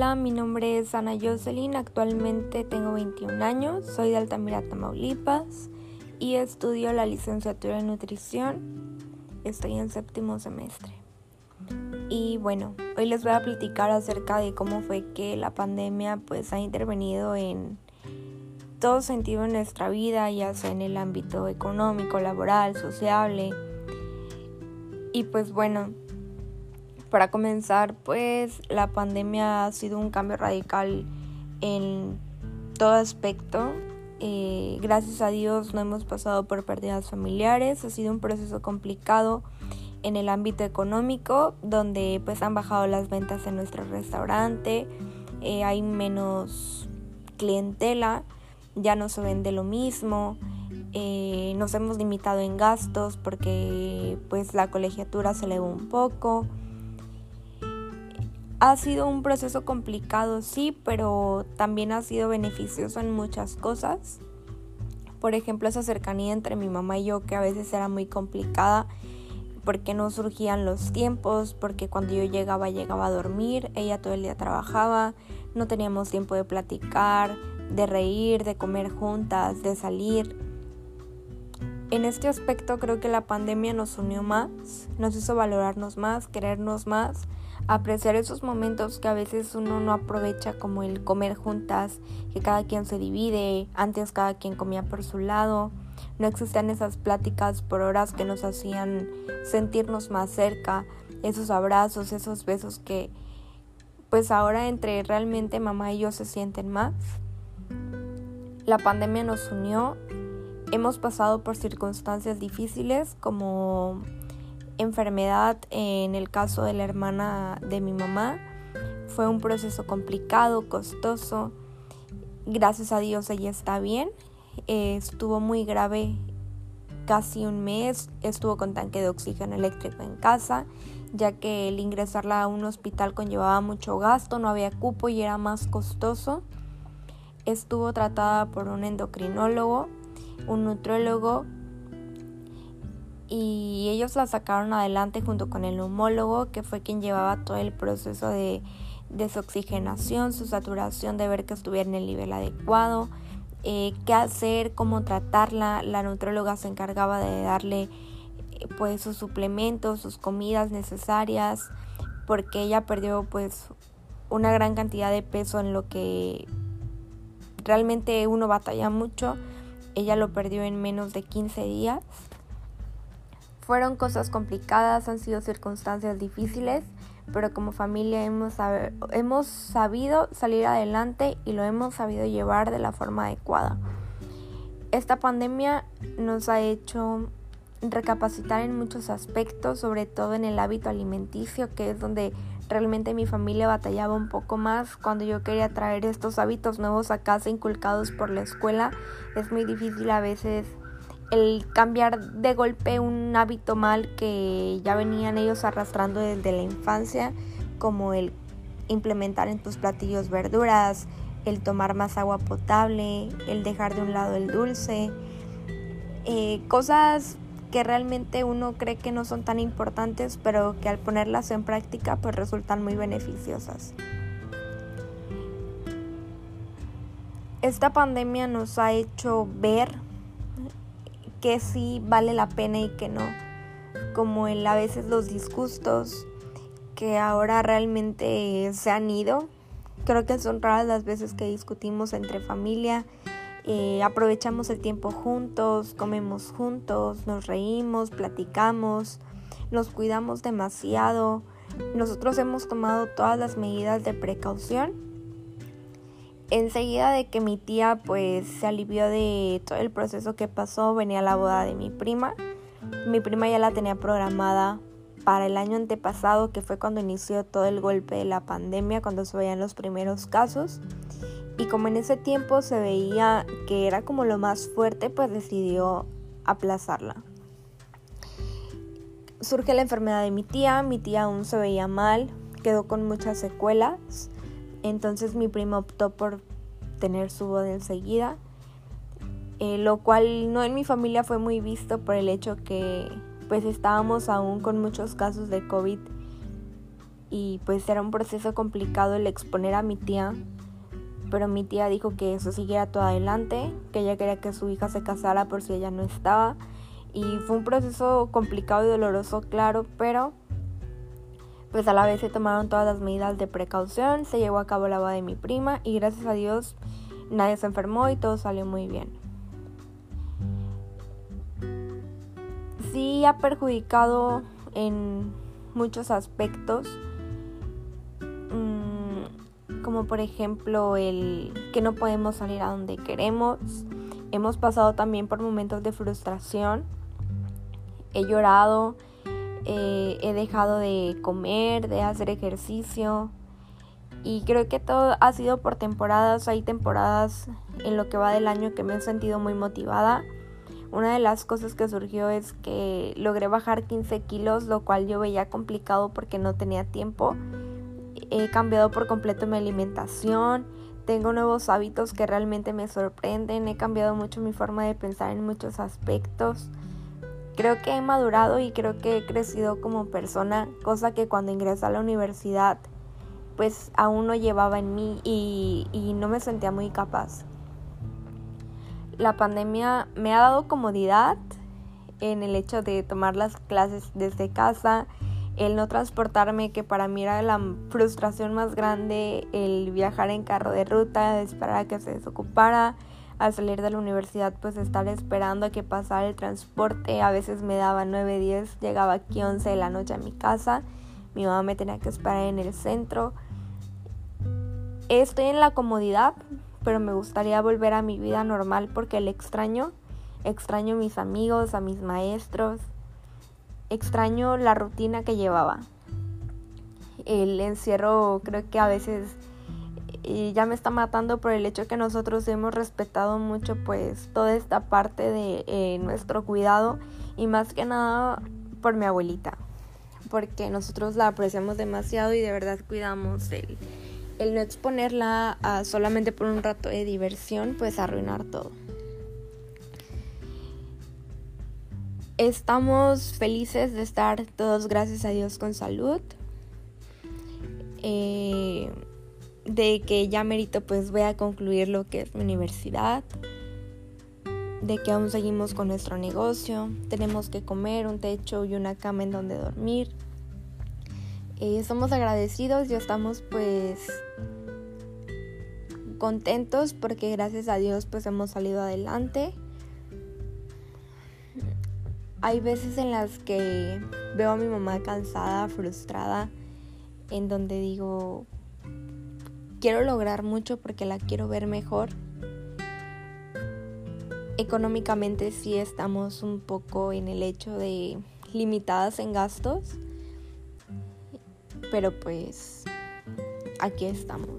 Hola, mi nombre es Ana Jocelyn, actualmente tengo 21 años, soy de Altamira, Tamaulipas y estudio la licenciatura en nutrición. Estoy en séptimo semestre. Y bueno, hoy les voy a platicar acerca de cómo fue que la pandemia pues ha intervenido en todo sentido en nuestra vida, ya sea en el ámbito económico, laboral, sociable. Y pues bueno, para comenzar, pues la pandemia ha sido un cambio radical en todo aspecto. Eh, gracias a Dios no hemos pasado por pérdidas familiares, ha sido un proceso complicado en el ámbito económico, donde pues han bajado las ventas en nuestro restaurante, eh, hay menos clientela, ya no se vende lo mismo, eh, nos hemos limitado en gastos porque pues la colegiatura se elevó un poco. Ha sido un proceso complicado, sí, pero también ha sido beneficioso en muchas cosas. Por ejemplo, esa cercanía entre mi mamá y yo que a veces era muy complicada porque no surgían los tiempos, porque cuando yo llegaba llegaba a dormir, ella todo el día trabajaba, no teníamos tiempo de platicar, de reír, de comer juntas, de salir. En este aspecto creo que la pandemia nos unió más, nos hizo valorarnos más, querernos más apreciar esos momentos que a veces uno no aprovecha como el comer juntas, que cada quien se divide, antes cada quien comía por su lado, no existían esas pláticas por horas que nos hacían sentirnos más cerca, esos abrazos, esos besos que pues ahora entre realmente mamá y yo se sienten más. La pandemia nos unió, hemos pasado por circunstancias difíciles como enfermedad en el caso de la hermana de mi mamá. Fue un proceso complicado, costoso. Gracias a Dios ella está bien. estuvo muy grave casi un mes. Estuvo con tanque de oxígeno eléctrico en casa, ya que el ingresarla a un hospital conllevaba mucho gasto, no había cupo y era más costoso. Estuvo tratada por un endocrinólogo, un nutrólogo y ellos la sacaron adelante junto con el neumólogo, que fue quien llevaba todo el proceso de desoxigenación, su saturación, de ver que estuviera en el nivel adecuado, eh, qué hacer, cómo tratarla. La nutróloga se encargaba de darle eh, pues sus suplementos, sus comidas necesarias, porque ella perdió pues una gran cantidad de peso en lo que realmente uno batalla mucho. Ella lo perdió en menos de 15 días. Fueron cosas complicadas, han sido circunstancias difíciles, pero como familia hemos, hemos sabido salir adelante y lo hemos sabido llevar de la forma adecuada. Esta pandemia nos ha hecho recapacitar en muchos aspectos, sobre todo en el hábito alimenticio, que es donde realmente mi familia batallaba un poco más cuando yo quería traer estos hábitos nuevos a casa inculcados por la escuela. Es muy difícil a veces el cambiar de golpe un hábito mal que ya venían ellos arrastrando desde la infancia, como el implementar en tus platillos verduras, el tomar más agua potable, el dejar de un lado el dulce, eh, cosas que realmente uno cree que no son tan importantes, pero que al ponerlas en práctica pues resultan muy beneficiosas. Esta pandemia nos ha hecho ver que sí vale la pena y que no. Como el a veces los disgustos que ahora realmente se han ido. Creo que son raras las veces que discutimos entre familia. Eh, aprovechamos el tiempo juntos, comemos juntos, nos reímos, platicamos, nos cuidamos demasiado. Nosotros hemos tomado todas las medidas de precaución enseguida de que mi tía pues se alivió de todo el proceso que pasó, venía la boda de mi prima. Mi prima ya la tenía programada para el año antepasado, que fue cuando inició todo el golpe de la pandemia, cuando se veían los primeros casos. Y como en ese tiempo se veía que era como lo más fuerte, pues decidió aplazarla. Surge la enfermedad de mi tía, mi tía aún se veía mal, quedó con muchas secuelas entonces mi prima optó por tener su boda enseguida, eh, lo cual no en mi familia fue muy visto por el hecho que pues estábamos aún con muchos casos de COVID y pues era un proceso complicado el exponer a mi tía, pero mi tía dijo que eso siguiera todo adelante, que ella quería que su hija se casara por si ella no estaba y fue un proceso complicado y doloroso, claro, pero pues a la vez se tomaron todas las medidas de precaución, se llevó a cabo la boda de mi prima y gracias a Dios nadie se enfermó y todo salió muy bien. Sí ha perjudicado en muchos aspectos, mm, como por ejemplo el que no podemos salir a donde queremos. Hemos pasado también por momentos de frustración. He llorado, eh, he dejado de comer, de hacer ejercicio. Y creo que todo ha sido por temporadas. Hay temporadas en lo que va del año que me he sentido muy motivada. Una de las cosas que surgió es que logré bajar 15 kilos, lo cual yo veía complicado porque no tenía tiempo. He cambiado por completo mi alimentación. Tengo nuevos hábitos que realmente me sorprenden. He cambiado mucho mi forma de pensar en muchos aspectos creo que he madurado y creo que he crecido como persona, cosa que cuando ingresé a la universidad pues aún no llevaba en mí y, y no me sentía muy capaz. La pandemia me ha dado comodidad en el hecho de tomar las clases desde casa, el no transportarme, que para mí era la frustración más grande, el viajar en carro de ruta, esperar a que se desocupara, al salir de la universidad pues estar esperando a que pasara el transporte. A veces me daba 9, 10, llegaba aquí 11 de la noche a mi casa. Mi mamá me tenía que esperar en el centro. Estoy en la comodidad, pero me gustaría volver a mi vida normal porque le extraño. Extraño a mis amigos, a mis maestros. Extraño la rutina que llevaba. El encierro creo que a veces y ya me está matando por el hecho que nosotros hemos respetado mucho pues toda esta parte de eh, nuestro cuidado y más que nada por mi abuelita porque nosotros la apreciamos demasiado y de verdad cuidamos el, el no exponerla solamente por un rato de diversión pues arruinar todo. Estamos felices de estar todos gracias a Dios con salud. Eh, de que ya merito pues voy a concluir lo que es mi universidad, de que aún seguimos con nuestro negocio, tenemos que comer, un techo y una cama en donde dormir. Eh, somos agradecidos y estamos pues contentos porque gracias a Dios pues hemos salido adelante. Hay veces en las que veo a mi mamá cansada, frustrada, en donde digo, quiero lograr mucho porque la quiero ver mejor. Económicamente sí estamos un poco en el hecho de limitadas en gastos, pero pues aquí estamos.